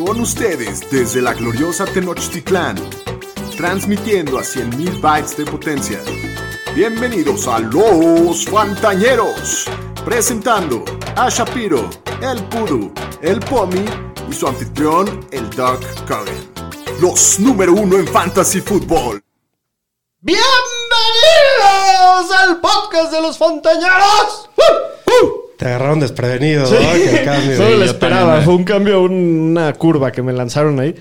Con ustedes desde la gloriosa Tenochtitlán, transmitiendo a 100.000 bytes de potencia. Bienvenidos a Los Fantañeros, presentando a Shapiro, el Pudu, el Pomi y su anfitrión, el Doug Cogan. Los número uno en Fantasy Football. ¡Bienvenidos al podcast de los Fontañeros! Te agarraron desprevenido, Sí. ¿no? Que el cambio. Solo Sí, lo esperaba. también, Fue un cambio, una curva que me lanzaron ahí.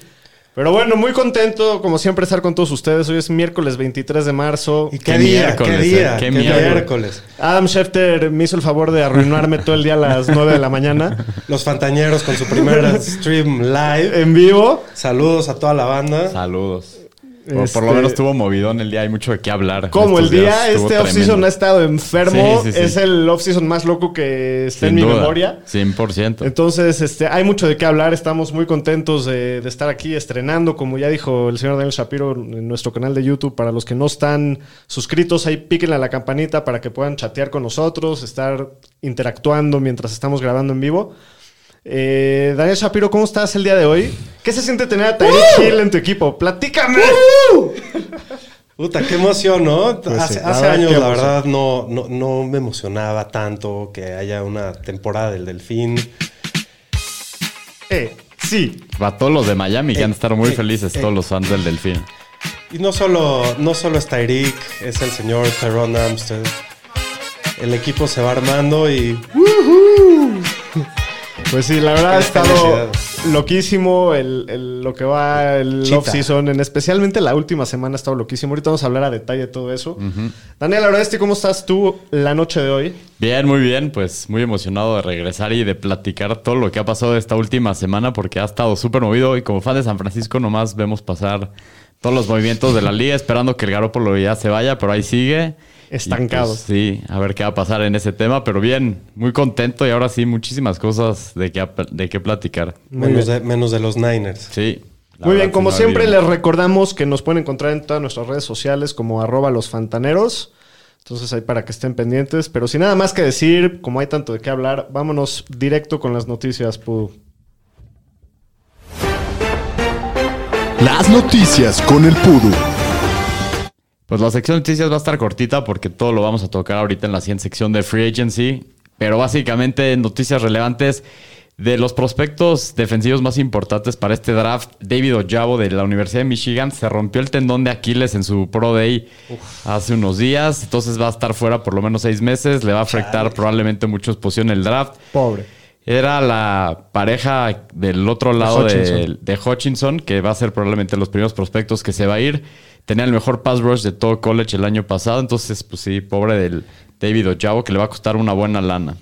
Pero bueno, muy contento, como siempre, estar con todos ustedes. Hoy es miércoles 23 de marzo. ¿Y qué, Qué día? miércoles, ¿Qué día? eh, qué ¿Qué miércoles. miércoles? Adam Schefter me hizo el favor de arruinarme todo el día a las 9 de la mañana Los Fantañeros con su primer stream live. en vivo. Saludos a toda la banda. Saludos. Por, Este- por lo menos estuvo movidón el día, hay mucho de qué hablar. Como el día, días este off-season ha estado enfermo. Sí, sí, sí. Es el off-season más loco que está en mi memoria. 100%. Entonces, este, hay mucho de qué hablar. Estamos muy contentos de, de estar aquí estrenando, como ya dijo el señor Daniel Shapiro en nuestro canal de YouTube. Para los que no están suscritos, ahí píquenle a la campanita para que puedan chatear con nosotros, estar interactuando mientras estamos grabando en vivo. Eh, Daniel Shapiro, ¿cómo estás el día de hoy? ¿Qué se siente tener a Tyreek Hill en tu equipo? ¡Platícame! Puta, qué emoción, ¿no? Pues hace sí, años, la verdad, no, no, no me emocionaba tanto que haya una temporada del Delfín. Eh, sí. Para todos los de Miami que Eh, han de estar muy eh, felices, eh. todos los fans del Delfín. Y no solo, no solo es Tyreek, es el señor Tyrone Armstead. El equipo se va armando y Pues sí, la verdad ha estado loquísimo el, el- lo que va el off-season, en especialmente la última semana ha estado loquísimo. Ahorita vamos a hablar a detalle de todo eso. Daniel Aroresti, ¿cómo estás tú la noche de hoy? Bien, muy bien, pues muy emocionado de regresar y de platicar todo lo que ha pasado esta última semana porque ha estado súper movido y como fan de San Francisco nomás vemos pasar todos los movimientos de la liga esperando que el Garópolo ya se vaya, pero ahí sigue. Estancado. Y, pues, sí, a ver qué va a pasar en ese tema, pero bien, muy contento y ahora sí, muchísimas cosas de qué, de qué platicar. menos de, menos de los Niners. Sí. la Muy bien, como siempre les recordamos que nos pueden encontrar en todas nuestras redes sociales como arroba los fantaneros. Entonces ahí para que estén pendientes. Pero sin nada más que decir, como hay tanto de qué hablar, vámonos directo con las noticias, Pudu. Las noticias con el Pudu. Pues la sección de noticias va a estar cortita porque todo lo vamos a tocar ahorita en la siguiente sección de Free Agency. Pero básicamente noticias relevantes de los prospectos defensivos más importantes para este draft. David Ojabo de la Universidad de Michigan se rompió el tendón de Aquiles en su Pro Day hace unos días. Entonces va a estar fuera por lo menos seis meses. Le va a afectar probablemente mucho su posición en el draft. Pobre. Era la pareja del otro lado de Hutchinson. de, Hutchinson, que va a ser probablemente los primeros prospectos que se va a ir. Tenía el mejor pass rush de todo college el año pasado. Entonces, pues sí, pobre del David Ojabo, que le va a costar una buena lana.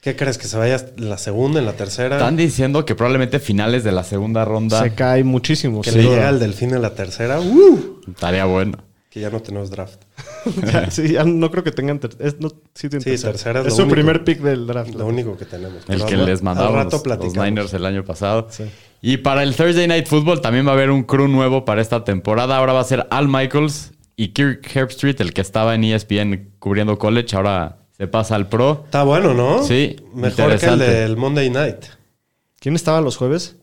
¿Qué crees? ¿Que se vaya en la segunda, en la tercera? Están diciendo que probablemente finales de la segunda ronda Se cae muchísimo. que le llega el Delfín en la tercera. ¡Uh! estaría bueno. Que ya no tenemos draft. Ya, sí, ya no creo que tengan. ter- es, no, sí, tienen Sí, tercera. tercera es su único. primer pick del draft. Lo único que tenemos. El que les rato los. Niners el año pasado. Sí. Y para el Thursday Night Football también va a haber un crew nuevo para esta temporada. Ahora va a ser Al Michaels y Kirk Herbstreit, el que estaba en ESPN cubriendo college. Ahora se pasa al pro. Está bueno, ¿no? Sí, Mejor que el del Monday Night. ¿Quién estaba los jueves?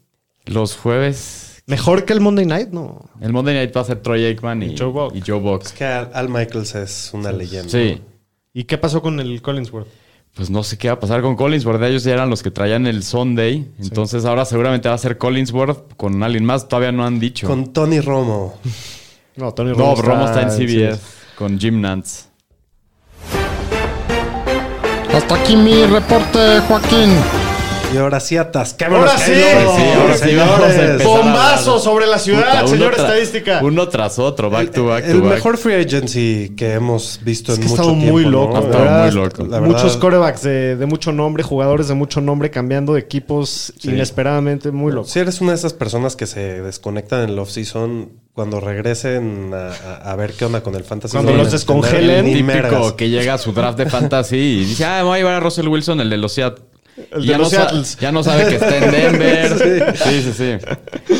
Los jueves. ¿Mejor que el Monday Night? No. El Monday Night va a ser Troy Aikman y, Y Joe Buck. y Joe Buck. Es que Al, Michaels es una leyenda. Sí. ¿Y qué pasó con el Collinsworth? Pues no sé qué va a pasar con Collinsworth. Ellos ya eran los que traían el Sunday. Entonces ahora seguramente va a ser Collinsworth con alguien más. Todavía no han dicho. Con Tony Romo. No, Tony no, Romo, Romo está en CBS sí. con Jim Nance. Hasta aquí mi reporte, Joaquín. Y ahora sí atascámonos. Ahora sí. Keylor. Sí, ahora sí vamos a empezar. Bombazo sobre la ciudad, Puta, señor tra- estadística. Uno tras otro, back to back el to back. mejor free agency que hemos visto Es en que ha mucho tiempo. muy ¿no? loco. Estado verdad, muy loco. La Muchos verdad, corebacks de, de mucho nombre, jugadores de mucho nombre cambiando de equipos inesperadamente muy loco. Si eres una de esas personas que se desconectan en el off-season, cuando regresen a, a- a ver qué onda con el fantasy. Cuando no los a descongelen. típico que llega a su draft de fantasy y dice, ah, me voy a llevar a Russell Wilson, el de los Seattle. El Y de ya, los no sa- Seattles. ya no sabe que está en Denver. sí, sí, sí.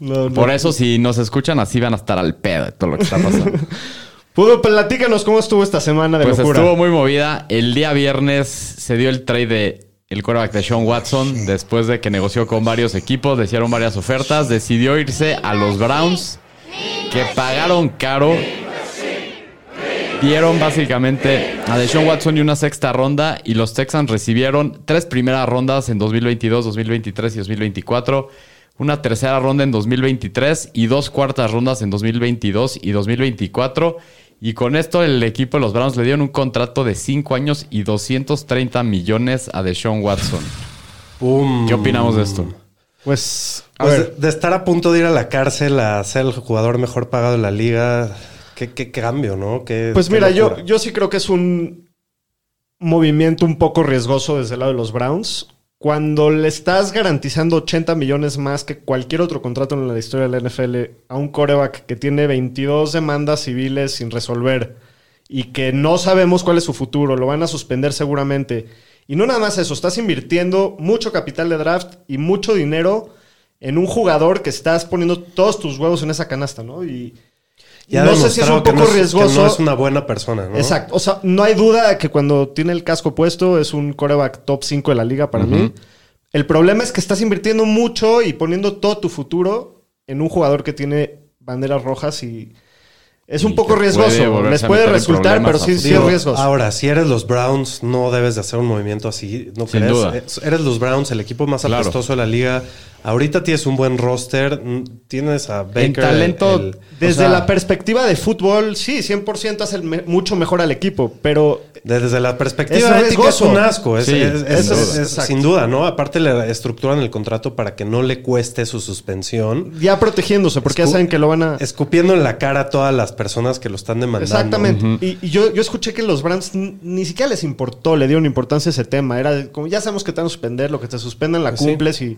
No, no. Por eso, si nos escuchan así, van a estar al pedo de todo lo que está pasando. Pudo, platícanos cómo estuvo esta semana de pues locura. estuvo muy movida. El día viernes se dio el trade de el quarterback de Sean Watson, después de que negoció con varios equipos, le hicieron varias ofertas, decidió irse a los Browns, que pagaron caro. Dieron básicamente a Deshaun Watson y una sexta ronda y los Texans recibieron tres primeras rondas en 2022, 2023 y 2024, una tercera ronda en 2023 y dos cuartas rondas en 2022 y 2024. Y con esto el equipo de los Browns le dieron un contrato de 5 años y 230 millones a Deshaun Watson. ¿Qué opinamos de esto? Pues, a Pues ver, de, de estar a punto de ir a la cárcel a ser el jugador mejor pagado de la liga, qué, qué cambio, ¿no? Qué- pues qué mira, yo, yo sí creo que es un movimiento un poco riesgoso desde el lado de los Browns. Cuando le estás garantizando 80 millones más que cualquier otro contrato en la historia de la NFL a un coreback que tiene 22 demandas civiles sin resolver y que no sabemos cuál es su futuro, lo van a suspender seguramente. Y no nada más eso, estás invirtiendo mucho capital de draft y mucho dinero en un jugador que estás poniendo todos tus huevos en esa canasta, ¿no? Y, No sé si es un poco no es- que riesgoso. no es una buena persona, ¿no? Exacto. O sea, no hay duda que cuando tiene el casco puesto es un coreback top 5 de la liga para mí. El problema es que estás invirtiendo mucho y poniendo todo tu futuro en un jugador que tiene banderas rojas y es un poco riesgoso. Les puede resultar, pero sí, sí es riesgoso. Ahora, si eres los Browns, no debes de hacer un movimiento así, ¿no Sin crees? duda. Eres los Browns, el equipo más Claro. apestoso de la liga. Ahorita tienes un buen roster, tienes a Baker. En talento, el- Desde o sea- la perspectiva de fútbol, sí, 100% hace el me- mucho mejor al equipo, pero desde la Es perspectiva ética es un asco, es, Sí, es- es- es- es- sin duda, ¿no? Aparte le estructuran el contrato para que no le cueste su suspensión, ya protegiéndose, porque ya saben que lo van a... escupiendo en la cara a todas las personas que lo están demandando. Exactamente. Y, y yo, yo escuché que los n- ni siquiera les importó, le dieron importancia a ese tema. Era como ya sabemos que te van a suspender, lo que te suspendan la Pues sí. cumples y.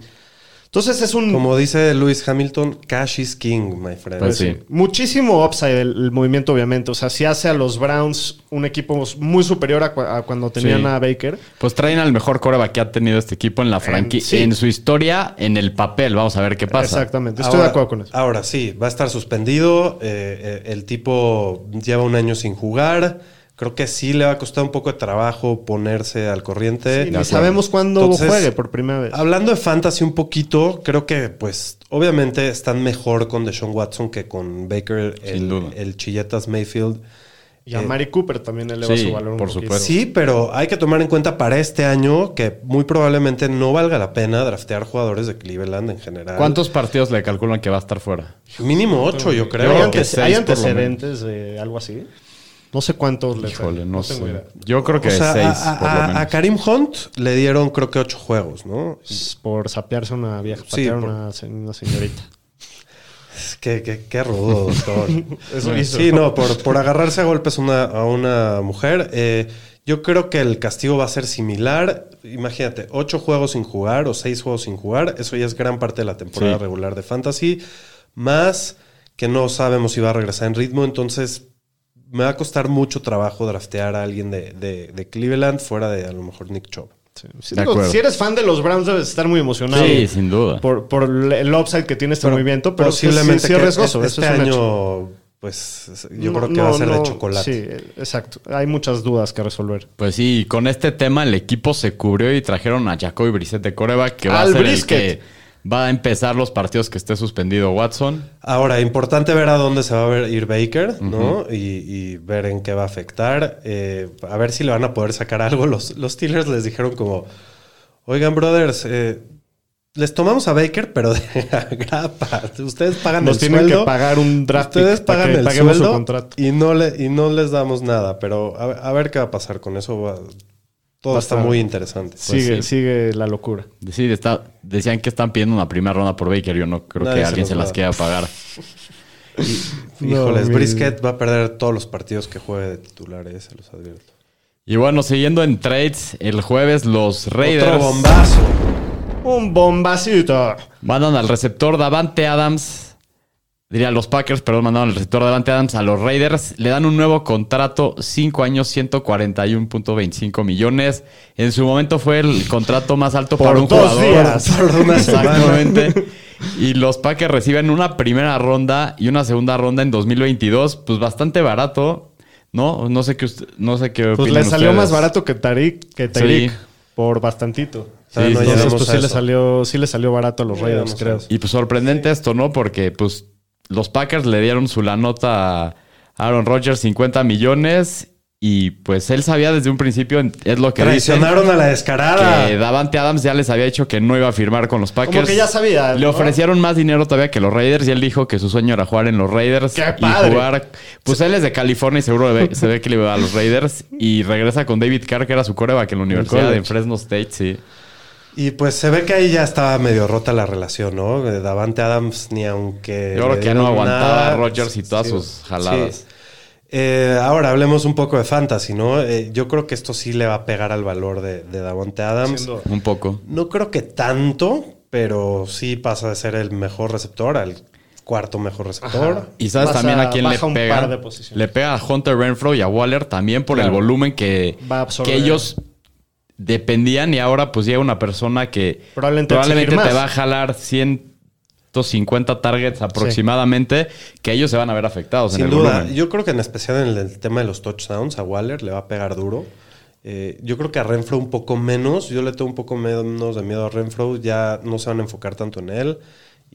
Entonces es un Como dice Lewis Hamilton, cash is king, my friend. Pues sí. muchísimo upside el, el movimiento, obviamente. O sea, si hace a los Browns un equipo muy superior a, cua- a cuando tenían Sí. a Baker. Pues traen al mejor coreback que ha tenido este equipo en la franquicia, sí. en su historia, en el papel. Vamos a ver qué pasa. Exactamente. Estoy Ahora- de acuerdo con eso. Ahora sí, va a estar suspendido. eh, eh, el tipo lleva un año sin jugar. Creo que sí le va a costar un poco de trabajo ponerse al corriente. Sí, ni sabemos cuándo Entonces, juegue por primera vez. Hablando de fantasy un poquito, creo que pues obviamente están mejor con Deshaun Watson que con Baker, el, el Chilletas Mayfield. Y a eh, Mari Cooper también eleva sí, su valor un por poquito. supuesto. Sí, pero hay que tomar en cuenta para este año que muy probablemente no valga la pena draftear jugadores de Cleveland en general. ¿Cuántos partidos le calculan que va a estar fuera? Mínimo ocho, yo ¿Hay, creo. Hay lo antecedentes de algo así? No sé cuántos le Híjole, no, sé. tengo idea. Yo creo que O sea, seis, a, por lo a- menos. a Karim Hunt le dieron creo que ocho juegos, ¿no? Por sapearse a una vieja, Sí, por- una, una señorita. Qué, qué, qué rudo, doctor. Eso hizo. Sí, no, por, por agarrarse a golpes una- a una mujer. eh, yo creo que el castigo va a ser similar. Imagínate, ocho juegos sin jugar o seis juegos sin jugar. Eso ya es gran parte de la temporada Sí. regular de Fantasy. Más que no sabemos si va a regresar en ritmo. Entonces, me va a costar mucho trabajo draftear a alguien de, de- de Cleveland fuera de a lo mejor Nick Chubb. Sí. Sí, De digo, acuerdo. si eres fan de los Browns, debes estar muy emocionado. Sí, sin duda. Por, por el upside que tiene este movimiento, pero posiblemente sí, sí es que riesgoso. este eso es un año, hecho. pues yo No, creo que no, va a ser de chocolate. Sí, exacto. Hay muchas dudas que resolver. Pues sí, con este tema el equipo se cubrió y trajeron a Jacoby Brissett de coreback, que va Al a ser Brisket. el que va a empezar los partidos que esté suspendido Watson. Ahora, importante ver a dónde se va a ver ir Baker, ¿no? Y, y ver en qué va a afectar. Eh, a ver si le van a poder sacar algo. Los, los Steelers les dijeron como, oigan, brothers, eh, les tomamos a Baker, pero de agrapa. Ustedes pagan Nos el tienen sueldo. que pagar un draft Ustedes pagan el paguemos su sueldo contrato. y no, le, y no les damos nada. Pero a ver qué va a pasar con eso. Todo está muy interesante. sigue, sí. sigue la locura. Sí, está- decían que están pidiendo una primera ronda por Baker. Yo no creo Nadie que se alguien se a las quiera pagar. Híjoles, mi- Brisket va a perder todos los partidos que juegue de titular, eh, se los advierto. Y bueno, siguiendo en trades, el jueves los Otro Raiders bombazo. Un bombacito. mandan al receptor Davante Adams. Diría los Packers, perdón, mandaron al receptor Davante Adams a los Raiders. Le dan un nuevo contrato, 5 años, 141.25 millones. En su momento fue el contrato más alto Por para un dos jugador. días. Por una semana. Exactamente. Y los Packers reciben una primera ronda y una segunda ronda en 2022, pues bastante barato, ¿no? No sé qué usted- no sé qué Pues le salió ustedes. más barato que Tarik. Que Tarik. Sí. por bastantito. Todavía no Entonces, pues sí le, salió, sí le salió barato a los Raiders, creo. Y pues sorprendente esto, ¿no? Porque pues los Packers le dieron su la nota a Aaron Rodgers 50 millones y pues él sabía desde un principio, es lo que dicen, Traicionaron a la descarada. que Davante Adams ya les había dicho que no iba a firmar con los Packers. Como que ya sabía. Le ofrecieron más dinero todavía que los Raiders y él dijo que su sueño era jugar en los Raiders ¡Qué y padre! jugar. Pues él es de California y seguro ve- se ve que le va a los Raiders y regresa con David Carr, que era su coreback en la Universidad de Fresno State, sí. Y pues se ve que ahí ya estaba medio rota la relación, ¿no? De Davante Adams ni aunque... Yo creo que ya no aguantaba nada. a Rodgers y todas Sí, sus jaladas. sí. Eh, ahora hablemos un poco de fantasy, ¿no? Eh, yo creo que esto sí le va a pegar al valor de, de Davante Adams. Un poco. No creo que tanto, pero sí pasa de ser el mejor receptor al cuarto mejor receptor. Ajá. Y sabes también a quién le pega. par de posiciones. Le pega a Hunter Renfro y a Waller también por Claro. el volumen que, Va a absorber. que ellos dependían y ahora pues llega una persona que Probablemente probablemente te va a jalar 150 targets aproximadamente que ellos se van a ver afectados en Sin el duda. volumen. Yo creo que en especial en el, el tema de los touchdowns, a Waller le va a pegar duro. Eh, yo creo que a Renfro un poco menos. Yo le tengo un poco menos de miedo a Renfro. Ya no se van a enfocar tanto en él.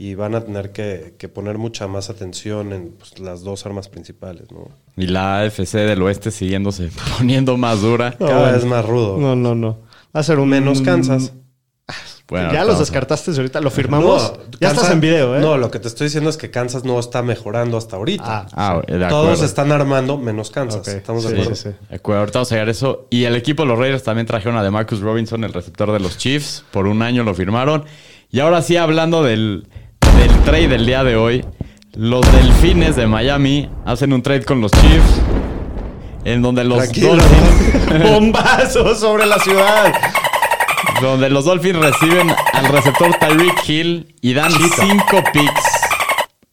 Y van a tener que, que poner mucha más atención en pues, las dos armas principales, ¿no? Y la AFC del oeste siguiéndose poniendo más dura. Cada vez más rudo. No, no, no. Va a ser un. Menos Kansas. Bueno, ya los descartaste ahorita. Lo firmamos. No, ya Kansas- estás en video, ¿eh? No, lo que te estoy diciendo es que Kansas no está mejorando hasta ahorita. Ah, Ah, de acuerdo. Todos están armando menos Kansas. ¿Estamos de sí, acuerdo? sí, sí. De acuerdo, ahorita vamos a llegar a eso. Y el equipo de los Raiders también trajeron a DeMarcus Robinson, el receptor de los Chiefs. Por un año lo firmaron. Y ahora sí, hablando del trade del día de hoy, los Delfines de Miami hacen un trade con los Chiefs. En donde los Tranquilo. Dolphins, Bombazo sobre la ciudad. donde los Dolphins reciben al receptor Tyreek Hill y dan cinco picks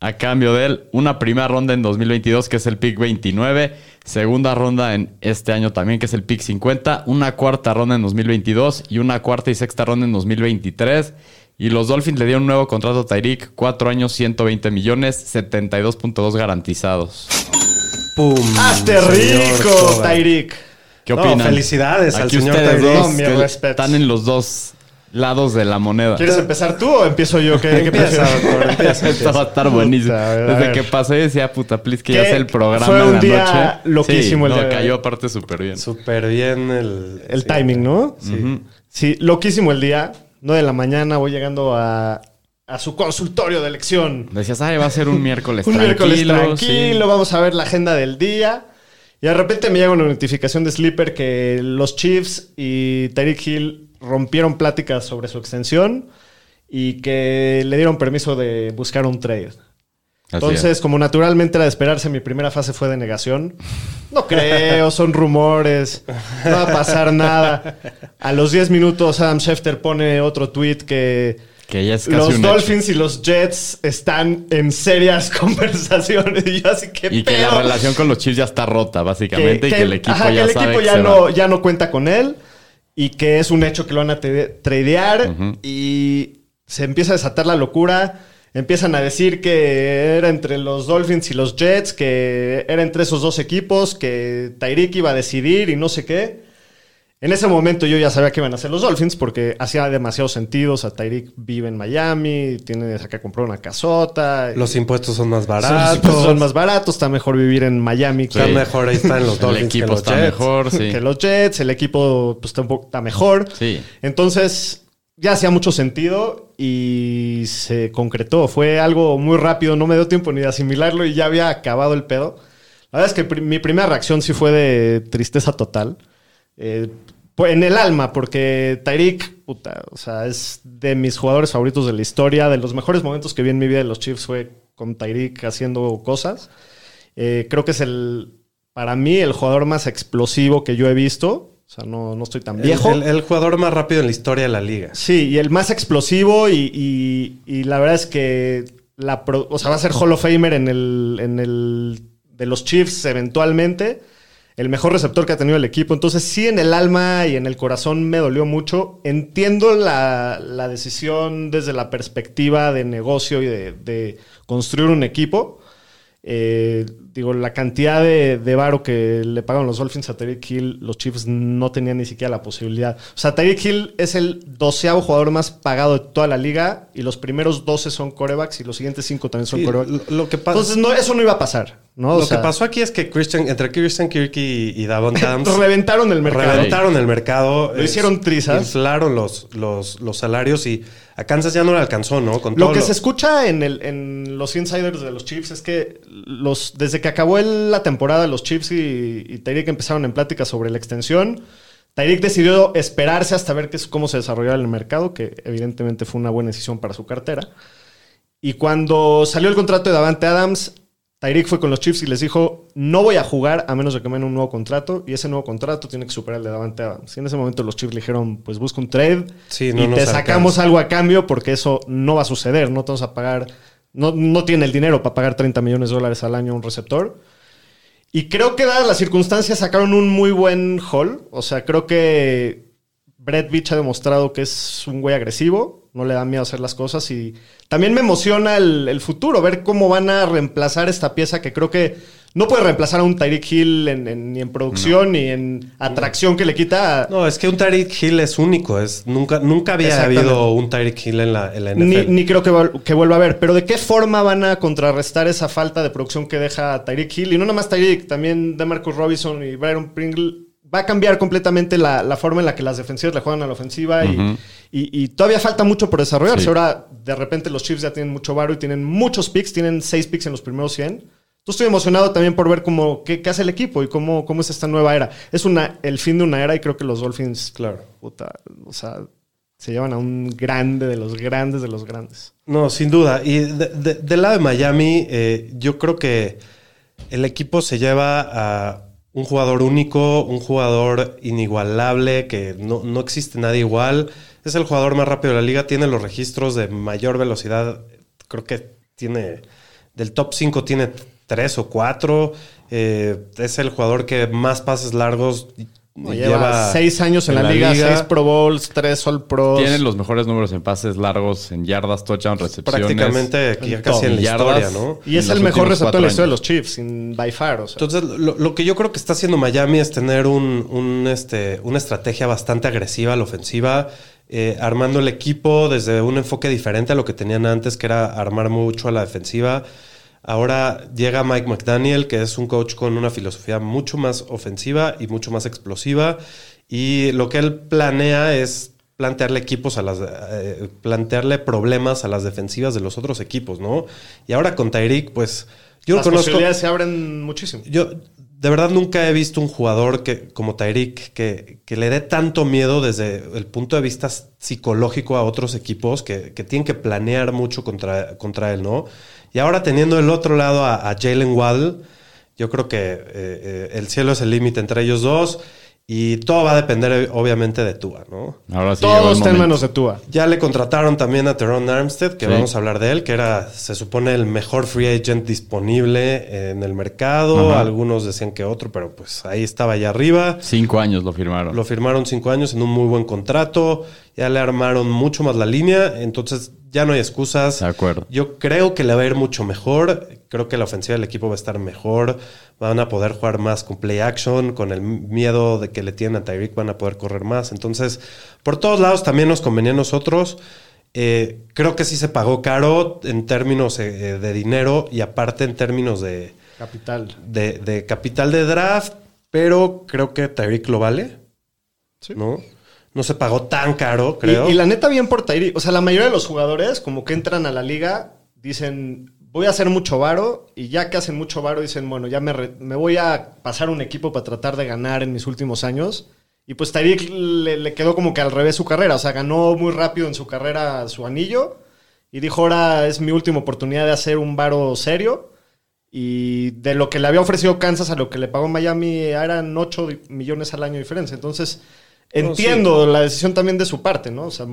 a cambio de él. Una primera ronda en 2022, que es el pick 29. Segunda ronda en este año también, que es el pick 50. Una cuarta ronda en 2022 y una cuarta y sexta ronda en 2023. Y los Dolphins le dieron un nuevo contrato a Tyreek. Cuatro años, 120 millones, 72.2 garantizados. ¡Pum! ¡Hazte señor rico. Tyreek! ¿Qué No, opinan? felicidades al señor ustedes Tyreek. dos No, están en los dos lados de la moneda. ¿Quieres empezar tú o empiezo yo? ¿Qué, qué Empieza, prefieres? doctor, empieza. Esto va a estar buenísimo. Puta, a ver, a Desde que pasé decía, puta, please, que ya sea el programa Fue en un la día noche. loquísimo Sí, el no, día cayó aparte súper bien. Súper bien el... El sí. timing, ¿no? Sí, loquísimo el día. 9 de la mañana voy llegando a, a su consultorio de elección. Decías, ay, va a ser un miércoles Un tranquilo. miércoles tranquilo, sí. vamos a ver la agenda del día. Y de repente me llega una notificación de Sleeper que los Chiefs y Tyreek Hill rompieron pláticas sobre su extensión y que le dieron permiso de buscar un trade. Entonces, es. como naturalmente era de esperarse, mi primera fase fue de negación. No creo, son rumores, no va a pasar nada. A los 10 minutos, Adam Schefter pone otro tweet que que ya es casi los un hecho. Dolphins y los Jets están en serias conversaciones. Y yo así que Y que la relación con los Chiefs ya está rota, básicamente, y que el equipo ajá, ya que el sabe equipo que ya no, ya no cuenta con él y que es un hecho que lo van a tradear y se empieza a desatar la locura. Empiezan a decir que era entre los Dolphins y los Jets, que era entre esos dos equipos, que Tyreek iba a decidir y no sé qué. En ese momento yo ya sabía que iban a ser los Dolphins porque hacía demasiado sentido. O sea, Tyreek vive en Miami, tiene acá comprar una casota. Los impuestos son más Son- baratos. son más baratos, está mejor vivir en Miami Está que, mejor ahí están los El Dolphins equipo que los está Jets. mejor, sí. que los Jets, el equipo pues, está, un poco- está mejor. Sí. Entonces, ya hacía mucho sentido y se concretó. Fue algo muy rápido, no me dio tiempo ni de asimilarlo y ya había acabado el pedo. La verdad es que mi primera reacción sí fue de tristeza total. Eh, en el alma, porque Tyreek, puta, o sea, es de mis jugadores favoritos de la historia. De los mejores momentos que vi en mi vida de los Chiefs fue con Tyreek haciendo cosas. Eh, creo que es el, para mí, el jugador más explosivo que yo he visto. O sea, no, no estoy tan El- viejo. El, el jugador más rápido en la historia de la liga. Sí, y el más explosivo y, y- y la verdad es que la pro- o sea, va a ser Hall of Famer en el, en el de los Chiefs eventualmente. El mejor receptor que ha tenido el equipo. Entonces, sí, en el alma y en el corazón me dolió mucho. Entiendo la, la decisión desde la perspectiva de negocio y de, de construir un equipo. Eh, digo, la cantidad de, de varo que le pagan los Dolphins a Tyreek Hill, los Chiefs no tenían ni siquiera la posibilidad. O sea, Tyreek Hill es el doceavo jugador más pagado de toda la liga y los primeros 12 son corebacks y los siguientes cinco también son Sí, corebacks. lo- que Entonces, no, eso no iba a pasar, ¿no? O Lo sea, que pasó aquí es que Christian, entre Christian Kirk y, y Davon Adams reventaron el mercado. reventaron el mercado. Lo hicieron trizas. Inflaron los, los, los salarios y a Kansas ya no le alcanzó, ¿no? Con Lo todo que se escucha en, el, en los insiders de los Chiefs es que los, desde que acabó la temporada, los Chiefs y, y Tyreek empezaron en pláticas sobre la extensión. Tyreek decidió esperarse hasta ver qué cómo se desarrollaba el mercado, que evidentemente fue una buena decisión para su cartera. Y cuando salió el contrato de Davante Adams, Tyreek fue con los Chiefs y les dijo, no voy a jugar a menos de que me den un nuevo contrato y ese nuevo contrato tiene que superar el de Davante Adams. Y en ese momento los Chiefs le dijeron, pues busca un trade Sí, no y te sacamos alcanza. algo a cambio porque eso no va a suceder. No te vamos a pagar, no, no tiene el dinero para pagar 30 millones de dólares al año a un receptor. Y creo que dadas las circunstancias sacaron un muy buen haul. O sea, creo que Brett Beach ha demostrado que es un güey agresivo, no le da miedo hacer las cosas y también me emociona el, el futuro, ver cómo van a reemplazar esta pieza que creo que no puede reemplazar a un Tyreek Hill en- en- ni en producción ni en atracción que le quita. a- No, es que un Tyreek Hill es único. Es, nunca, nunca había habido un Tyreek Hill en la, en la Ni, NFL. ni creo que, que vuelva a haber. Pero ¿de qué forma van a contrarrestar esa falta de producción que deja Tyreek Hill? Y no nada más Tyreek, también DeMarcus Robinson y Byron Pringle. Va a cambiar completamente la, la forma en la que las defensivas le juegan a la ofensiva y, y- y todavía falta mucho por desarrollarse. Sí. Ahora, de repente, los Chiefs ya tienen mucho varo y tienen muchos picks, tienen seis picks en los primeros 100. Entonces estoy emocionado también por ver cómo, qué, qué hace el equipo y cómo, cómo es esta nueva era. Es una, el fin de una era y creo que los Dolphins, Claro. puta, o sea, se llevan a un grande de los grandes de los grandes. No, sin duda. Y de- de- del lado de Miami, eh, yo creo que el equipo se lleva a un jugador único, un jugador inigualable, que no, no existe nadie igual. Es el jugador más rápido de la liga, tiene los registros de mayor velocidad. Creo que tiene, del top 5 tiene tres o cuatro. Eh, es el jugador que más pases largos No, lleva, seis años en, la, liga, seis Pro Bowls, tres All Pros. Tienen los mejores números en pases largos, en yardas, touchdown, recepciones. prácticamente aquí ya en casi en la Yardas. historia, ¿no? y es el mejor receptor de la historia de los Chiefs, sin by far. O sea. Entonces, lo, lo que yo creo que está haciendo Miami es tener un, un, este, una estrategia bastante agresiva a la ofensiva, eh, armando el equipo desde un enfoque diferente a lo que tenían antes, que era armar mucho a la defensiva. Ahora llega Mike McDaniel, que es un coach con una filosofía mucho más ofensiva y mucho más explosiva. Y lo que él planea es plantearle equipos a las eh, plantearle problemas a las defensivas de los otros equipos, ¿no? Y ahora con Tyreek, pues yo Las conozco posibilidades se abren muchísimo. yo de verdad nunca he visto un jugador que, como Tyreek que, que le dé tanto miedo desde el punto de vista psicológico a otros equipos que, que tienen que planear mucho contra, contra él, ¿no? Y ahora teniendo el otro lado a, Jalen Waddle, yo creo que eh, eh, el cielo es el límite entre ellos dos y todo va a depender obviamente de Tua, ¿no? Ahora sí Todo está en manos de Tua. Ya le contrataron también a Teron Armstead, que Sí. vamos a hablar de él, que era, se supone, el mejor free agent disponible en el mercado. Ajá. Algunos decían que otro, pero pues ahí estaba allá arriba. Cinco años lo firmaron. Lo firmaron cinco años en un muy buen contrato. Ya le armaron mucho más la línea. Entonces ya no hay excusas. De acuerdo. Yo creo que le va a ir mucho mejor. Creo que la ofensiva del equipo va a estar mejor. Van a poder jugar más con play action. Con el miedo de que le tienen a Tyreek van a poder correr más. Entonces, por todos lados también nos convenía a nosotros. Eh, creo que sí se pagó caro en términos eh, de dinero y aparte en términos de, Capital. de, de capital de draft, pero creo que Tyreek lo vale. ¿No? No se pagó tan caro, creo. Y, la neta, bien por Tyreek. O sea, la mayoría de los jugadores, como que entran a la liga, dicen, voy a hacer mucho varo. Y ya que hacen mucho varo, dicen, bueno, ya me, me voy a pasar un equipo para tratar de ganar en mis últimos años. Y pues Tyreek le, le quedó como que al revés su carrera. O sea, ganó muy rápido en su carrera su anillo. Y dijo, ahora es mi última oportunidad de hacer un varo serio. Y de lo que le había ofrecido Kansas a lo que le pagó Miami eran 8 millones al año de diferencia. Entonces, entiendo la decisión también de su parte, ¿no? O sea,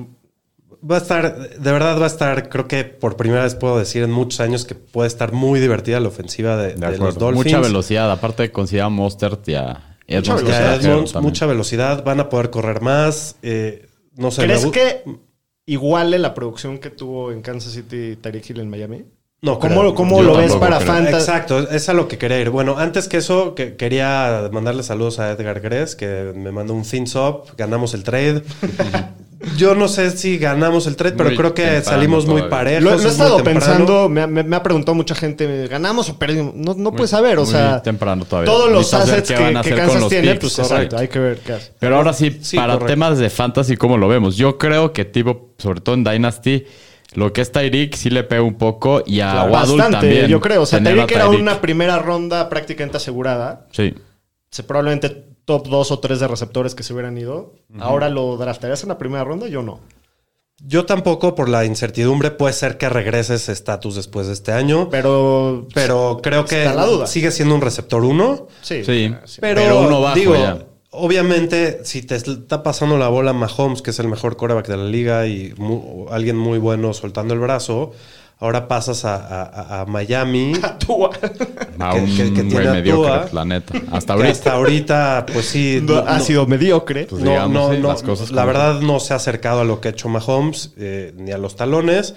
Va a estar, de verdad va a estar, creo que por primera vez puedo decir en muchos años que puede estar muy divertida la ofensiva de, De de los. Dolphins. Mucha velocidad. Aparte, considera Mostert y a Edmonds. se trajeron Edmonds, mucha velocidad, van a poder correr más. eh, no sé, ¿crees que iguale la producción que tuvo en Kansas City Tyreek Hill en Miami? No, ¿Cómo, creo. cómo lo ves para creo. Fantasy? Exacto, es a lo que quería ir. Bueno, antes que eso, que quería mandarle saludos a Edgar Gress, que me mandó un fins up, ganamos el trade. Yo no sé si ganamos el trade, pero Muy creo que temprano salimos muy parejos. Lo, lo he estado temprano. pensando, me, ha- me- me ha preguntado mucha gente, ¿ganamos o perdimos? No, no puedes saber, o muy sea, temprano todavía. todos los assets que, van a que hacer con Kansas los tiene, picks, pues correcto. exacto, hay que ver qué hace. Pero ahora sí, Sí, para correcto. temas de fantasy, ¿cómo lo vemos? Yo creo que tipo, sobre todo en Dynasty, lo que es Tyreek sí le pega un poco y a Waddle Bastante, también. yo creo. O sea, Tyreek era una primera ronda prácticamente asegurada. Sí. Se probablemente top 2 o 3 de receptores que se hubieran ido. Ahora lo draftarías en la primera ronda, yo no. Yo tampoco, por la incertidumbre, puede ser que regrese ese estatus después de este año. Pero, Pero creo que la duda. sigue siendo un receptor uno. sí. Sí. Pero, Pero uno bajo digo, ya. Obviamente, si te está pasando la bola Mahomes, que es el mejor coreback de la liga y mu- alguien muy bueno soltando el brazo, ahora pasas a, a- a Miami. Tua. A un que- que güey tiene a mediocre, Tua. la neta. Hasta ahorita. hasta ahorita, pues sí. No, ha sido mediocre. Pues no, digamos, no, sí, no, las cosas la como verdad no se ha acercado a lo que ha hecho Mahomes, eh, ni a los talones.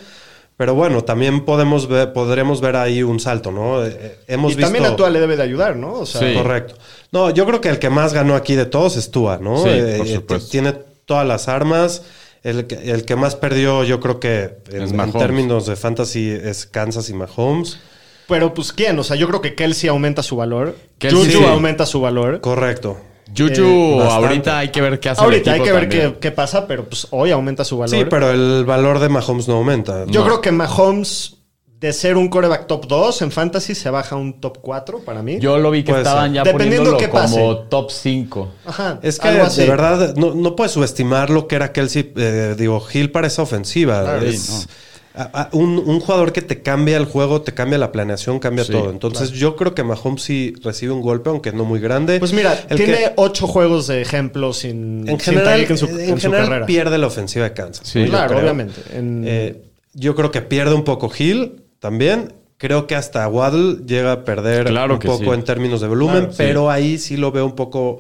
Pero bueno, también podemos ver, podremos ver ahí un salto, ¿no? Eh, eh, hemos y visto... también a Tua le debe de ayudar, ¿no? O sea, Sí. Correcto. No, yo creo que el que más ganó aquí de todos es Tua, ¿no? Sí, Eh, por eh, supuesto. Tiene todas las armas. El que, el que más perdió, yo creo que en, términos de fantasy es Kansas y Mahomes. Pero pues quién, o sea, yo creo que Kelsey aumenta su valor. Kelsey, Juju sí. aumenta su valor. Correcto. Juju, Eh, ahorita hay que ver qué hace Ahorita el hay que ver qué, qué pasa, pero pues hoy aumenta su valor. Sí, pero el valor de Mahomes no aumenta. Yo No. creo que Mahomes, de ser un coreback top 2 en fantasy, se baja a un top 4 para mí. Yo lo vi que Puede estaban ser. ya Dependiendo poniéndolo pase. como top 5. Ajá. Es que de verdad no, no puedes subestimar lo que era Kelsey. eh, digo, Hill para esa ofensiva. Claro, es, sí, a- a- un, un jugador que te cambia el juego, te cambia la planeación, cambia Sí, todo. Entonces yo creo que Mahomes sí recibe un golpe, aunque no muy grande. Pues mira, El tiene que- 8 juegos de ejemplo sin, en general, Tyreek en su, en en su general carrera. pierde la ofensiva de Kansas. Sí. claro, creo. obviamente. En- Eh, yo creo que pierde un poco Hill también. Creo que hasta Waddle llega a perder Claro un poco sí. en términos de volumen, Claro, pero ahí sí lo veo un poco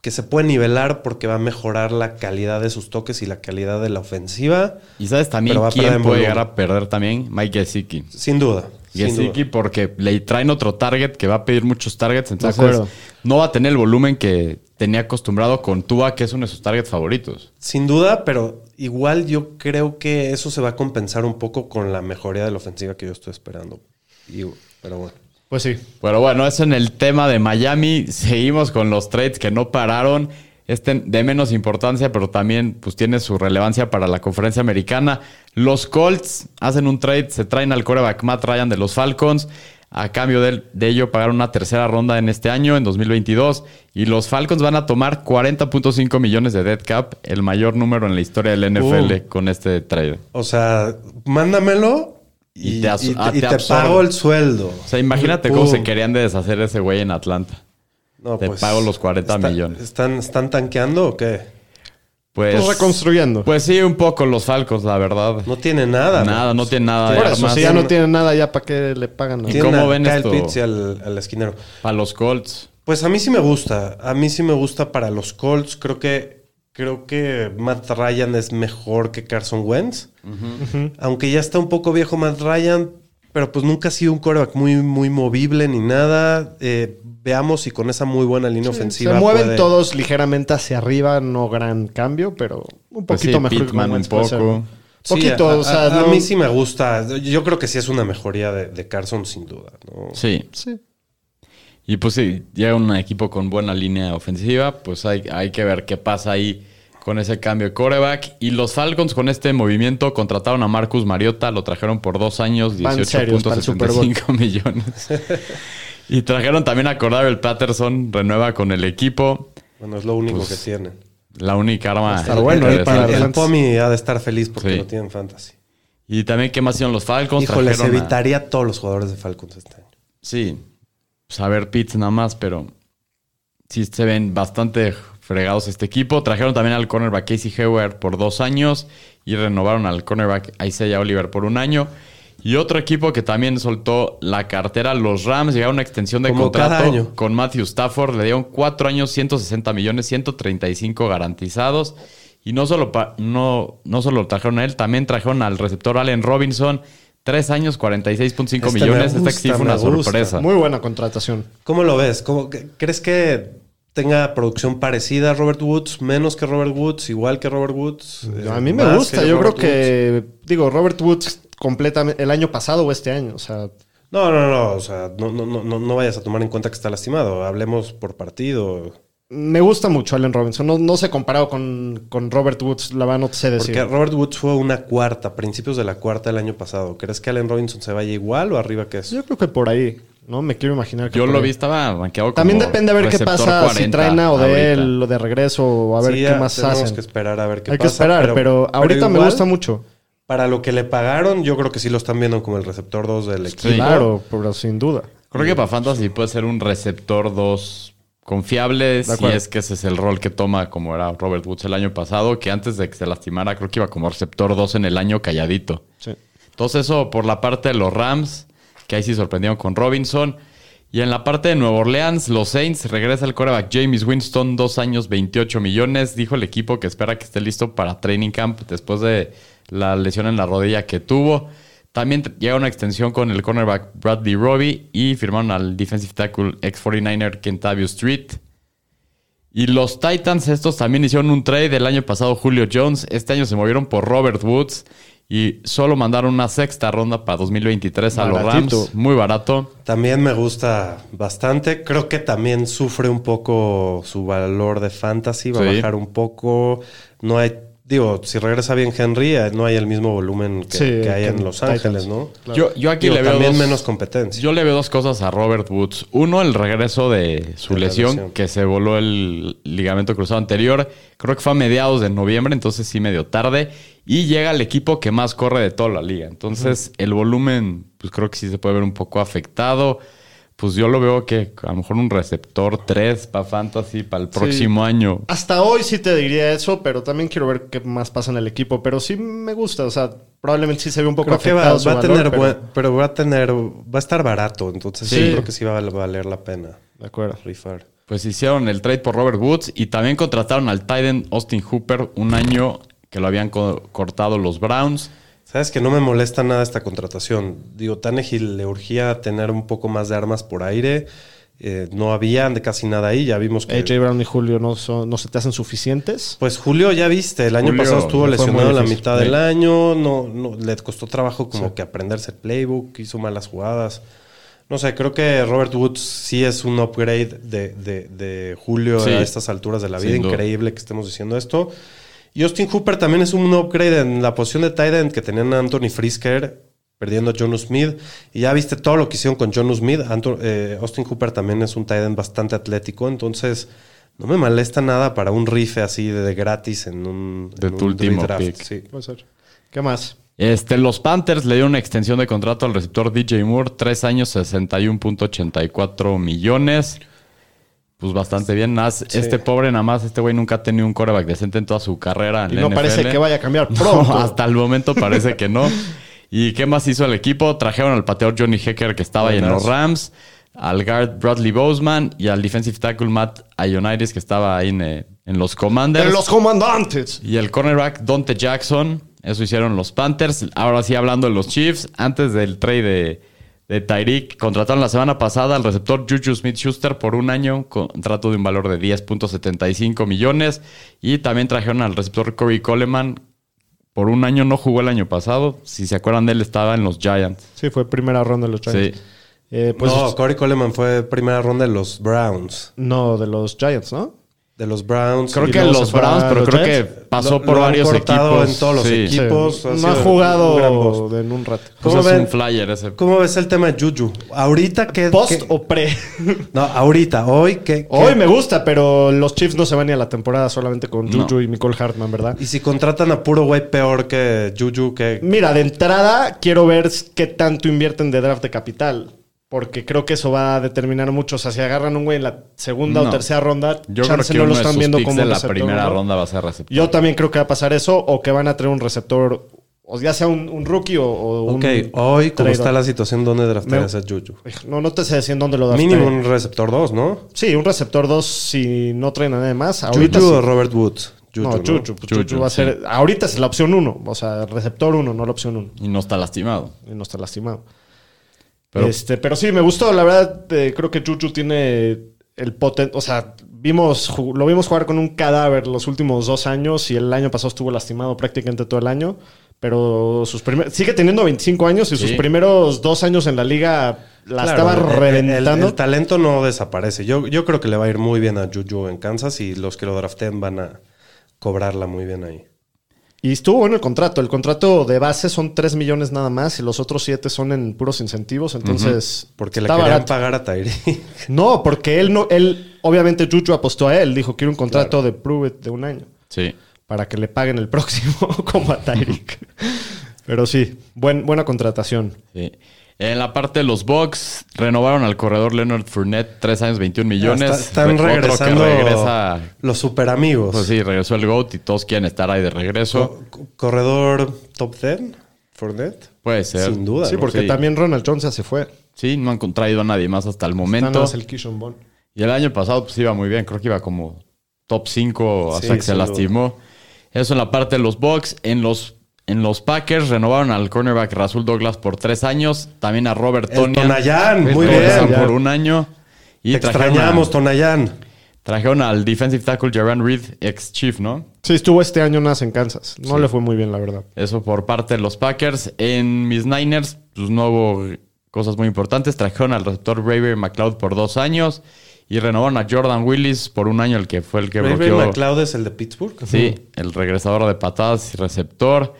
que se puede nivelar porque va a mejorar la calidad de sus toques y la calidad de la ofensiva. ¿Y sabes también quién puede volumen. llegar a perder también? Mike Gesicki. Sin duda. Gesicki porque le traen otro target que va a pedir muchos targets, entonces acuerdo. no va a tener el volumen que tenía acostumbrado con Tua, que es uno de sus targets favoritos. Sin duda, pero igual yo creo que eso se va a compensar un poco con la mejoría de la ofensiva que yo estoy esperando. Y- pero bueno. Pues sí. Pero bueno, eso en el tema de Miami. Seguimos con los trades que no pararon. Este de menos importancia, pero también pues, tiene su relevancia para la conferencia americana. Los Colts hacen un trade, se traen al coreback Matt Ryan de los Falcons. A cambio de, de ello, pagaron una tercera ronda en este año, en 2022. Y los Falcons van a tomar 40.5 millones de dead cap, el mayor número en la historia del NFL con este trade. O sea, mándamelo y, Y te as- y ah, y te te absorbe. pago el sueldo. O sea, imagínate cómo se querían de deshacer de ese güey en Atlanta. No, te pago los 40 está- millones. ¿están, ¿Están tanqueando o qué? Pues, Pues reconstruyendo. Pues sí, un poco los Falcos, la verdad. No tiene nada. nada, no tiene nada de Por eso, si ya no tienen nada, ya para qué le pagan. ¿Y Tiene cómo a ven Kyle esto? Pitts y al, al esquinero. Para los Colts. Pues a mí sí me gusta. A mí sí me gusta para los Colts. Creo que, creo que Matt Ryan es mejor que Carson Wentz. Aunque ya está un poco viejo Matt Ryan, pero pues nunca ha sido un quarterback muy, muy movible ni nada. Eh, veamos si con esa muy buena línea Se ofensiva. mueven puede- todos ligeramente hacia arriba, no gran cambio, pero un Pues poquito sí, mejor Pittman que un. Sí, Poquito, a, o sea, a- a no- mí sí me gusta. Yo creo que sí es una mejoría de, de Carson, sin duda. ¿no? Sí. Sí. Y pues sí, llega un equipo con buena línea ofensiva. Pues hay, hay que ver qué pasa ahí con ese cambio de coreback. Y los Falcons con este movimiento contrataron a Marcus Mariota. Lo trajeron por dos años, Van serios para el Super Bowl. 18.75 millones. y trajeron también a Cordell Patterson. Renueva con el equipo. Bueno, es lo único Pues, que tienen. La única arma. estar bueno, eh, para El, el. Pomi ha de estar feliz porque Sí. lo tienen fantasy. Y también, ¿qué más hicieron los Falcons? Híjole, a- evitaría a todos los jugadores de Falcons este año. Sí, saber Pitts nada más, pero sí se ven bastante fregados este equipo. Trajeron también al cornerback Casey Hayward por dos años y renovaron al cornerback Isaiah Oliver por un año. Y otro equipo que también soltó la cartera, los Rams, llegaron a una extensión de Como contrato con Matthew Stafford. Le dieron cuatro años, 160 millones, 135 garantizados. Y no solo, no, no solo trajeron a él, también trajeron al receptor Allen Robinson, Tres años, 46.5 Este millones. Esta gusta, sí fue una gusta. sorpresa. Muy buena contratación. ¿Cómo lo ves? ¿Cómo- ¿Crees que tenga producción parecida a Robert Woods? ¿Menos que Robert Woods? ¿Igual que Robert Woods? eh, a mí me gusta. Yo creo Woods? que, digo, Robert Woods completamente el año pasado o este año. O sea, No, no, no. O sea, no, no, no, no- no vayas a tomar en cuenta que está lastimado. Hablemos por partido. Me gusta mucho Allen Robinson. No, no sé comparado con, con Robert Woods, la verdad no sé decir. Porque Robert Woods fue una cuarta, principios de la cuarta del año pasado. ¿Crees que Allen Robinson se vaya igual o arriba que eso? Yo creo que por ahí, ¿no? Me quiero imaginar que Yo lo ahí. vi, estaba banqueado como También depende a ver qué pasa, si 40 traen a Odell o de regreso o a ver Sí, qué ya más tenemos hacen. que esperar a ver qué Hay pasa. que esperar, pero, ahorita me igual, gusta mucho. Para lo que le pagaron, yo creo que sí lo están viendo como el receptor 2 del equipo. Claro, pero sin duda. Creo que para Fantasy puede ser un receptor 2 confiable si es que ese es el rol que toma como era Robert Woods el año pasado, que antes de que se lastimara creo que iba como receptor 2 en el año calladito. Sí. Entonces eso por la parte de los Rams, que ahí sí sorprendieron con Robinson. Y en la parte de Nueva Orleans, los Saints, regresa el quarterback James Winston, dos años, 28 millones. Dijo el equipo que espera que esté listo para training camp después de la lesión en la rodilla que tuvo. También llega una extensión con el cornerback Bradley Robbie y firmaron al defensive tackle ex-49er Kentavio Street. Y los Titans, estos también hicieron un trade el año pasado, Julio Jones. Este año se movieron por Robert Woods y solo mandaron una sexta ronda para 2023 a los Baratito. Rams. Muy barato. También me gusta bastante. Creo que también sufre un poco su valor de fantasy. Va a bajar un poco. No hay, digo, si regresa bien Henry, eh, no hay el mismo volumen que, Sí, que hay que en Los. Ángeles, ¿no? Yo, yo aquí Digo, le veo también dos- menos competencia. Yo le veo dos cosas a Robert Woods. Uno, el regreso de su De la lesión, lesión. que se voló el ligamento cruzado anterior. Creo que fue a mediados de noviembre, entonces sí medio tarde. Y llega el equipo que más corre de toda la liga. Entonces el volumen, pues creo que sí se puede ver un poco afectado. Pues yo lo veo que a lo mejor un receptor 3 para Fantasy para el próximo año. Hasta hoy sí te diría eso, pero también quiero ver qué más pasa en el equipo. Pero sí me gusta, o sea, probablemente sí se ve un poco Creo que afectado va, su va a tener, pero- buen- pero va a tener, va a estar barato. Entonces sí, Sí. creo que sí va a valer la pena De acuerdo. rifar. Pues hicieron el trade por Robert Woods y también contrataron al Titan Austin Hooper un año que lo habían co- cortado los Browns. Sabes que no me molesta nada esta contratación. Digo, Tannehill le urgía tener un poco más de armas por aire. Eh, no había de casi nada ahí. Ya vimos que. AJ Brown y Julio no, son- no se te hacen suficientes. Pues Julio, ya viste, el año Julio pasado estuvo lesionado la mitad Sí. del año. No, no, le costó trabajo como que aprenderse el playbook, hizo malas jugadas. No sé, creo que Robert Woods sí es un upgrade de, de- de Julio Sí. a estas alturas de la vida. Increíble que estemos diciendo esto. Y Austin Hooper también es un upgrade en la posición de tight end que tenían a Anthony Frisker perdiendo a John Smith. Y ya viste todo lo que hicieron con John Smith. Anto- eh, Austin Hooper también es un tight end bastante atlético. Entonces, no me molesta nada para un rife así de, de gratis en un, De en tu un último redraft, pick. sí. Puede ser. ¿Qué más? Este, los Panthers le dieron una extensión de contrato al receptor DJ Moore, tres años, 61.84 millones. Pues bastante bien. Más, Este pobre, nada más, este güey nunca ha tenido un quarterback decente en toda su carrera. En Y no NFL. parece que vaya a cambiar No, pronto. hasta el momento parece que no. ¿Y qué más hizo el equipo? Trajeron al pateador Johnny Hecker, que estaba ahí en los. Rams, al guard Bradley Boseman y al defensive tackle Matt Ioannidis, que estaba ahí en, eh, en los Commanders. ¡De los comandantes! Y el cornerback Dante Jackson. Eso hicieron los Panthers. Ahora sí, hablando de los Chiefs, antes del trade de, de Tyreek, contrataron la semana pasada al receptor Juju Smith Schuster por un año, contrato de un valor de 10.75 millones. Y también trajeron al receptor Corey Coleman. Por un año no jugó el año pasado. Si se acuerdan de él, estaba en los Giants. Sí, fue primera ronda de los Giants. Sí. Eh, pues, no, Corey Coleman fue primera ronda de los Browns. no, de los Giants, ¿no? De los Browns. Creo que los Browns, pero los creo que pasó Lo- por lo varios equipos. en todos los Sí. equipos. Sí. Ha No ha jugado en un rato. Pues ¿Cómo es ven? un flyer ese. ¿Cómo ves el tema de Juju? Ahorita que... ¿Post o pre? No, ahorita, hoy que... Hoy me gusta, pero los Chiefs no se van ni a la temporada solamente con No. Juju y Nicole Hartman, ¿verdad? Y si contratan a puro güey peor que Juju, que... Mira, de entrada quiero ver qué tanto invierten de draft de capital. Porque creo que eso va a determinar mucho. O sea, si agarran un güey en la segunda No. o tercera ronda, Yo creo que no uno lo de están sus viendo como de la receptor, primera ¿no? ronda va a ser receptor. Yo también creo que va a pasar eso, o que van a traer un receptor, o ya sea un, un rookie o, o un. Ok, hoy, como trade-off. está la situación, ¿dónde draftarías Me- a Juju? No, no te sé decir en dónde lo das. Mínimo un receptor 2, ¿no? Sí, un receptor 2 si no traen a nadie más. Ahorita Juju sí. o Robert Woods. Juju, no, ¿no? Juju. pues Juju Juju, va a ser. Ahorita es la opción uno. O sea, receptor uno, no la opción uno. Y no está lastimado. Y no está lastimado. Pero- este, pero sí, me gustó. La verdad, eh, creo que Juju tiene el potente. O sea, vimos, lo vimos jugar con un cadáver los últimos dos años y el año pasado estuvo lastimado prácticamente todo el año. Pero sus primer- sigue teniendo 25 años y sus primeros dos años en la liga la Claro, estaba el- el- reventando. El, talento no desaparece. Yo, yo creo que le va a ir muy bien a Juju en Kansas y los que lo draften van a cobrarla muy bien ahí. Y estuvo bueno el contrato. El contrato de base son 3 millones nada más y los otros 7 son en puros incentivos. Entonces, Porque le querían barato. pagar a Tyreek. No, porque él no, él, obviamente Juju apostó a él. Dijo, quiero un contrato de Prove It de un año Sí. para que le paguen el próximo como a Tyreek. Pero sí, buen, buena contratación. Sí. En la parte de los Bucks, renovaron al corredor Leonard Fournette, 3 años, 21 millones. Está- están Otro que regresando regresa, los super amigos. pues sí, regresó el GOAT y todos quieren estar ahí de regreso. Corredor top 10, Fournette. Puede ser. Sin duda. Sí, ¿no? porque Sí. también Ronald Jones ya se fue. Sí, no han traído a nadie más hasta el momento. nada más el Kishon Bond. Y el año pasado pues iba muy bien, creo que iba como top 5 hasta Sí, que se lastimó. Eso en la parte de los Bucks. En los, en los Packers renovaron al cornerback Rasul Douglas por 3 años. También a Robert Tonian. Tonayán, muy bien. por un año. Y Te extrañamos, a- Tonayán. trajeron al defensive tackle Jaran Reed, ex Chief, ¿no? Sí, estuvo este año más en Kansas. No Sí. le fue muy bien, la verdad. Eso por parte de los Packers. En mis Niners, pues no hubo cosas muy importantes. Trajeron al receptor Braver McLeod por dos años. Y renovaron a Jordan Willis por un año, el que fue el que Raven bloqueó. McLeod es el de Pittsburgh. Sí, el regresador de patadas y receptor.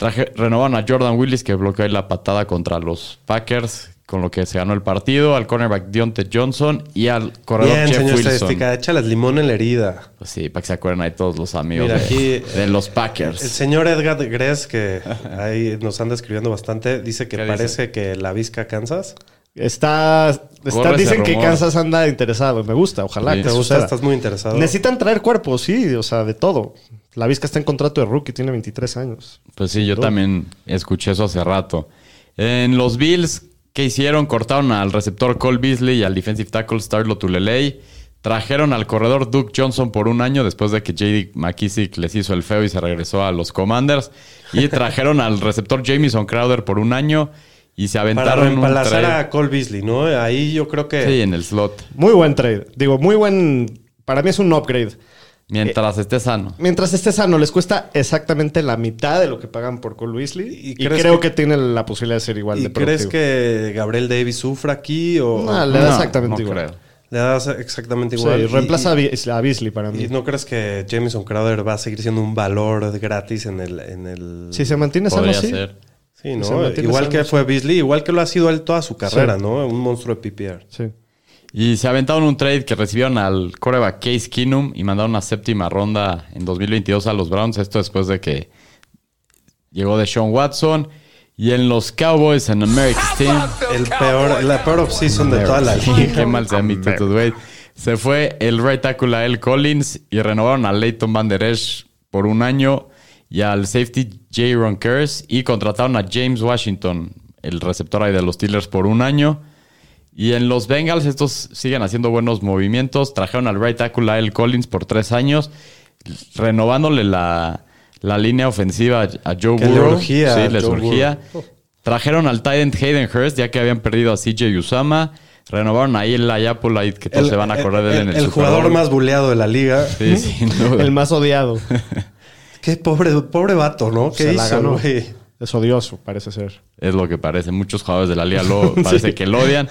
Traje, renovaron a Jordan Willis, que bloqueó ahí la patada contra los Packers, con lo que se ganó el partido. Al cornerback Deontay Johnson y al corredor Bien, Jeff señor Wilson. estadística, échales limón en la herida. Pues sí, para que se acuerden ahí todos los amigos Mira, de, aquí, de los El Packers. señor Edgar Gress, que ahí nos anda escribiendo bastante, dice que ¿Qué parece que la Vizca Kansas. Está, está dicen que. Kansas anda interesado. Me gusta, ojalá. Sí. que ¿Te gusta? ¿Estás muy interesado? Necesitan traer cuerpos, sí, o sea, de todo. La Vizca está en contrato de rookie, tiene 23 años. Pues sí, yo también escuché eso hace rato. En los Bills, ¿qué hicieron? Cortaron al receptor Cole Beasley y al defensive tackle Starlo Tulelei. Trajeron al corredor Duke Johnson por un año después de que J.D. McKissick les hizo el feo y se regresó a los Commanders. Y trajeron al receptor Jamison Crowder por un año y se Para aventaron un reemplazar trade. a Cole Beasley, ¿no? Ahí yo creo que... Sí, en el slot. Muy buen trade. Digo, muy buen. Para mí es un upgrade. Mientras esté sano. Mientras esté sano, les cuesta exactamente la mitad de lo que pagan por Cole Beasley. ¿Y Y, crees creo que- que, tiene la posibilidad de ser igual ¿Y de crees productivo. que Gabriel Davis sufra aquí o No, le da No, exactamente no igual. creo. le das exactamente Sí, igual? Y- reemplaza y- a Be- a Beasley para mí. ¿Y no crees que Jameson Crowder va a seguir siendo un valor gratis en el... En el... Si se mantiene sano, Podría sí. ser. Sí, ¿no? Igual sano, que sí. fue Beasley, igual que lo ha sido él toda su carrera, Sí. ¿no? Un monstruo de PPR. Sí. Y se aventaron un trade que recibieron al coreback Case Keenum y mandaron una séptima ronda en 2022 a los Browns. Esto después de que llegó de Sean Watson. Y en los Cowboys en America's Team. El peor, la peor offseason de toda la liga. Qué mal se ha metido, güey. Se fue el right tackle a El Collins y renovaron a Leighton Van Der Esch por un año y al safety Jaron Curse y contrataron a James Washington, el receptor ahí de los Steelers, por un año. Y en los Bengals estos siguen haciendo buenos movimientos. Trajeron al right tackle a El Collins por tres años, renovándole la, la línea ofensiva a Joe Burrow. urgía Sí, a les Joe urgía. Trajeron al Titan Hayden Hurst, ya que habían perdido a CJ Usama. Renovaron ahí el Ayapolite, que todos se van a acordar de él en el, el Super jugador Bowl. más buleado de la liga. Sí, sin duda. El más odiado. Qué pobre, pobre vato, ¿no? ¿Qué Se la hizo, ganó. güey? Es odioso, parece ser. Es lo que parece. Muchos jugadores de la liga lo parece que lo odian.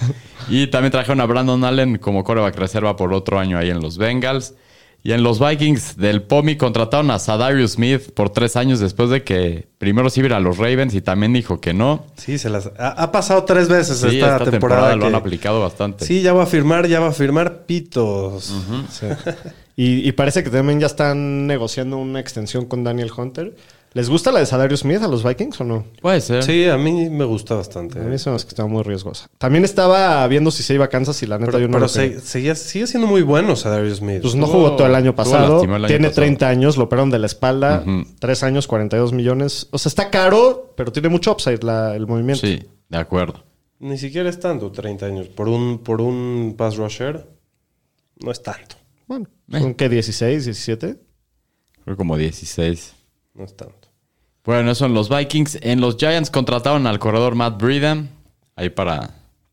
Y también trajeron a Brandon Allen como coreback reserva por otro año ahí en los Bengals. Y en los Vikings del POMI contrataron a Sadarius Smith por tres años después de que primero sí iba a los Ravens y también dijo que no. Sí, se las ha, ha pasado tres veces Sí, esta, esta, temporada. temporada, lo han aplicado bastante. Sí, ya va a firmar, ya va a firmar pitos. Sí. Y, y parece que también ya están negociando una extensión con Daniel Hunter. ¿Les gusta la de Sadarius Smith a los Vikings o no? Puede ser. Sí, a mí me gusta bastante. A mí se me hace que estaba muy riesgosa. También estaba viendo si se iba a Kansas y la neta Pero, yo no pero lo se- seguía- sigue siendo muy bueno Sadarius Smith. Pues no jugó todo el año pasado. lastimado el año tiene pasado. 30 años, lo operaron de la espalda. Ujú. Tres años, 42 millones. O sea, está caro, pero tiene mucho upside la- el movimiento. Sí, de acuerdo. Ni siquiera es tanto, 30 años. Por un, por un pass rusher, no es tanto. Bueno, Eh. ¿son qué? ¿16, 17? Creo como 16. No es tanto. Bueno, eso en los Vikings. En los Giants contrataron al corredor Matt Breeden. Ahí para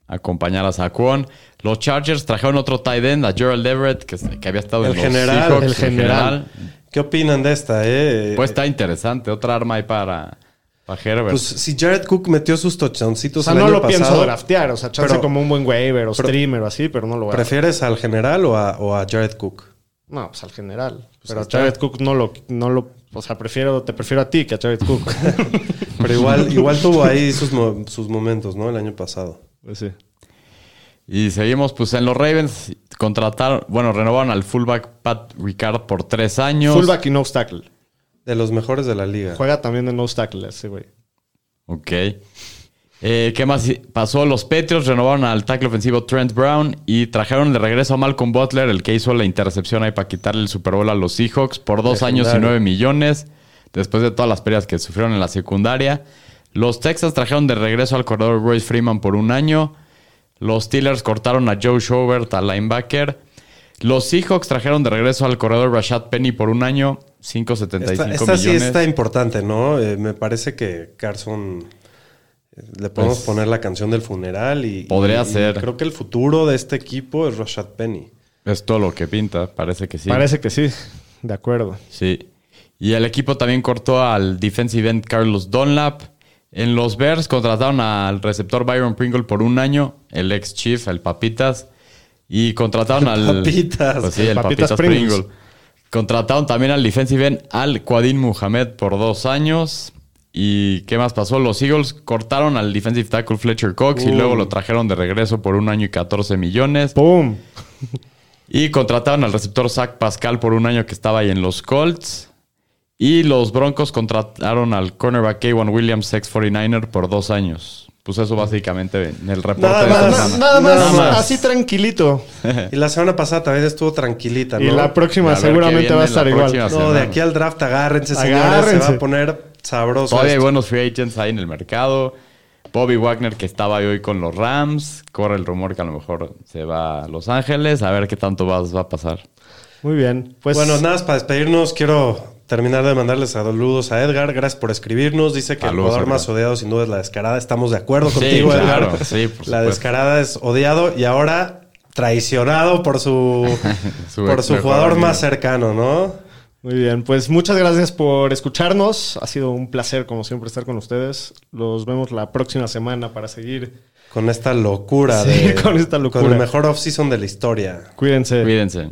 acompañar a Saquon. Los Chargers trajeron otro tight end, a Gerald Everett, que, que había estado El en los general, Seahawks, el general. ¿Qué opinan de esta, eh? Pues está interesante. Otra arma ahí para, para Herbert. Pues si Jared Cook metió sus O touchdowncitos sea, el no año lo pienso draftear. O sea, chance pero- como un buen waiver o pero- streamer o así, pero no lo voy a ¿prefieres al general o a, o a Jared Cook? No, pues al general. pero ahí a. Jared Cook no lo, no lo. O sea, prefiero, te prefiero a ti que a Jared Cook. Pero igual, igual tuvo ahí sus, sus momentos, ¿no? El año pasado. pues sí. Y seguimos, pues en los Ravens contrataron, bueno, renovaron al fullback Pat Ricard por tres años. Fullback y nose tackle. De los mejores de la liga. Juega también de nose tackle ese güey. Ok. Eh, ¿Qué más pasó? Los Patriots renovaron al tackle ofensivo Trent Brown y trajeron de regreso a Malcolm Butler, el que hizo la intercepción ahí para quitarle el Super Bowl a los Seahawks por dos años y nueve millones, después de todas las pérdidas que sufrieron en la secundaria. Los Texans trajeron de regreso al corredor Royce Freeman por un año. Los Steelers cortaron a Joe Schobert, al linebacker. Los Seahawks trajeron de regreso al corredor Rashad Penny por un año, 5.75 Esta, esta sí millones. está importante, ¿no? Eh, me parece que Carson le podemos Pues, poner la canción del funeral y podría y- y ser. creo que el futuro de este equipo es Rashad Penny. Es todo lo que pinta, parece que sí. Parece que sí. De acuerdo. Sí. Y el equipo también cortó al defensive end Carlos Dunlap. En los Bears contrataron al receptor Byron Pringle por un año, el ex Chief, el Papitas. Y contrataron al. Papitas. Pues sí, el Papitas Papitas, Pringles. Pringle. Contrataron también al defensive end Al Quadin Muhammad por dos años. ¿Y qué más pasó? Los Eagles cortaron al defensive tackle Fletcher Cox y Uh. luego lo trajeron de regreso por un año y 14 millones. ¡Pum! Y contrataron al receptor Zach Pascal por un año que estaba ahí en los Colts. Y los Broncos contrataron al cornerback Kaywan Williams, ex 49er, por dos años. Pues eso básicamente en el reporte Nada de más. Semana. nada, más, Nada más. así tranquilito. Y la semana pasada también estuvo tranquilita, ¿no? Y la próxima seguramente va a estar igual. No, semana. de aquí al draft agárrense, señores. Se Agárrense. va a poner sabroso. Todavía hay buenos free agents ahí en el mercado. Bobby Wagner, que estaba hoy con los Rams. Corre el rumor que a lo mejor se va a Los Ángeles. A ver qué tanto va, va a pasar. Muy bien. Pues Bueno, nada más para despedirnos, quiero terminar de mandarles saludos a Edgar. Gracias por escribirnos. Dice que el jugador Edgar. más odiado sin duda es la descarada. Estamos de acuerdo Sí, contigo, claro. Edgar. Sí, por la descarada es odiado y ahora traicionado por su, Su por su jugador amigo. más cercano, ¿no? Muy bien, pues muchas gracias por escucharnos. Ha sido un placer, como siempre, estar con ustedes. Los vemos la próxima semana para seguir. Con esta locura Sí, de. con esta locura. Con el mejor off-season de la historia. Cuídense. Cuídense.